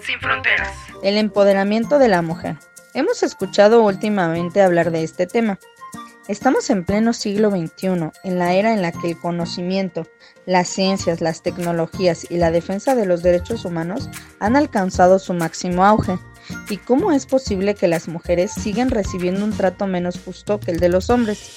sin fronteras. El empoderamiento de la mujer. Hemos escuchado últimamente hablar de este tema. Estamos en pleno siglo XXI, en la era en la que el conocimiento, las ciencias, las tecnologías y la defensa de los derechos humanos han alcanzado su máximo auge. ¿Y cómo es posible que las mujeres sigan recibiendo un trato menos justo que el de los hombres?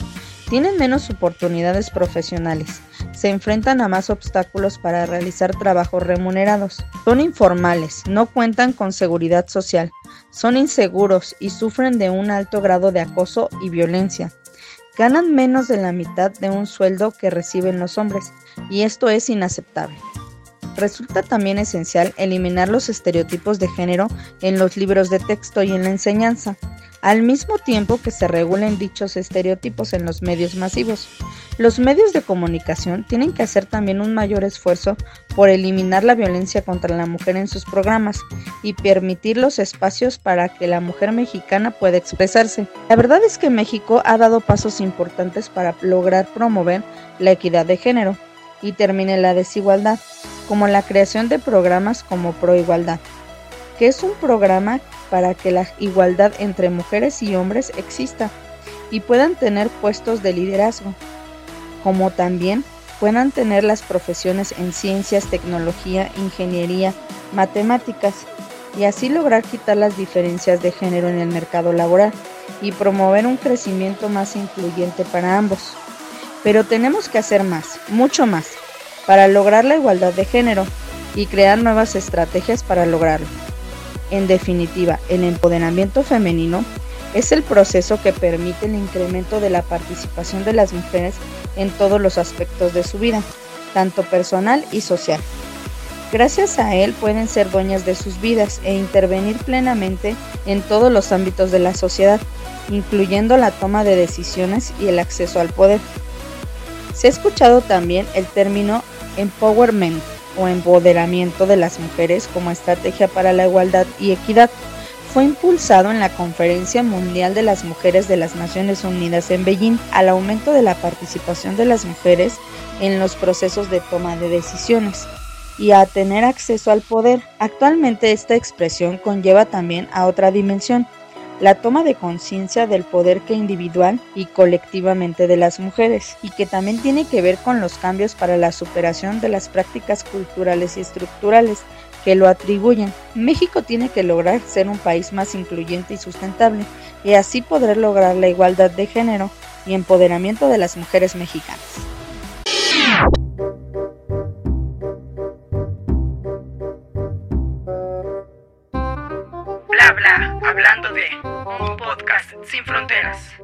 Tienen menos oportunidades profesionales, se enfrentan a más obstáculos para realizar trabajos remunerados, son informales, no cuentan con seguridad social, son inseguros y sufren de un alto grado de acoso y violencia. Ganan menos de la mitad de un sueldo que reciben los hombres, y esto es inaceptable. Resulta también esencial eliminar los estereotipos de género en los libros de texto y en la enseñanza, al mismo tiempo que se regulen dichos estereotipos en los medios masivos. Los medios de comunicación tienen que hacer también un mayor esfuerzo por eliminar la violencia contra la mujer en sus programas y permitir los espacios para que la mujer mexicana pueda expresarse. La verdad es que México ha dado pasos importantes para lograr promover la equidad de género y termine la desigualdad, como la creación de programas como Proigualdad, que es un programa para que la igualdad entre mujeres y hombres exista y puedan tener puestos de liderazgo, como también puedan tener las profesiones en ciencias, tecnología, ingeniería, matemáticas, y así lograr quitar las diferencias de género en el mercado laboral y promover un crecimiento más incluyente para ambos. Pero tenemos que hacer más, mucho más, para lograr la igualdad de género y crear nuevas estrategias para lograrlo. En definitiva, el empoderamiento femenino es el proceso que permite el incremento de la participación de las mujeres en todos los aspectos de su vida, tanto personal y social. Gracias a él pueden ser dueñas de sus vidas e intervenir plenamente en todos los ámbitos de la sociedad, incluyendo la toma de decisiones y el acceso al poder. Se ha escuchado también el término empowerment o empoderamiento de las mujeres como estrategia para la igualdad y equidad. Fue impulsado en la Conferencia Mundial de las Mujeres de las Naciones Unidas en Beijing al aumento de la participación de las mujeres en los procesos de toma de decisiones y a tener acceso al poder. Actualmente esta expresión conlleva también a otra dimensión, la toma de conciencia del poder que individual y colectivamente de las mujeres, y que también tiene que ver con los cambios para la superación de las prácticas culturales y estructurales que lo atribuyen. México tiene que lograr ser un país más incluyente y sustentable, y así poder lograr la igualdad de género y empoderamiento de las mujeres mexicanas. Bla bla, hablando de un podcast sin fronteras.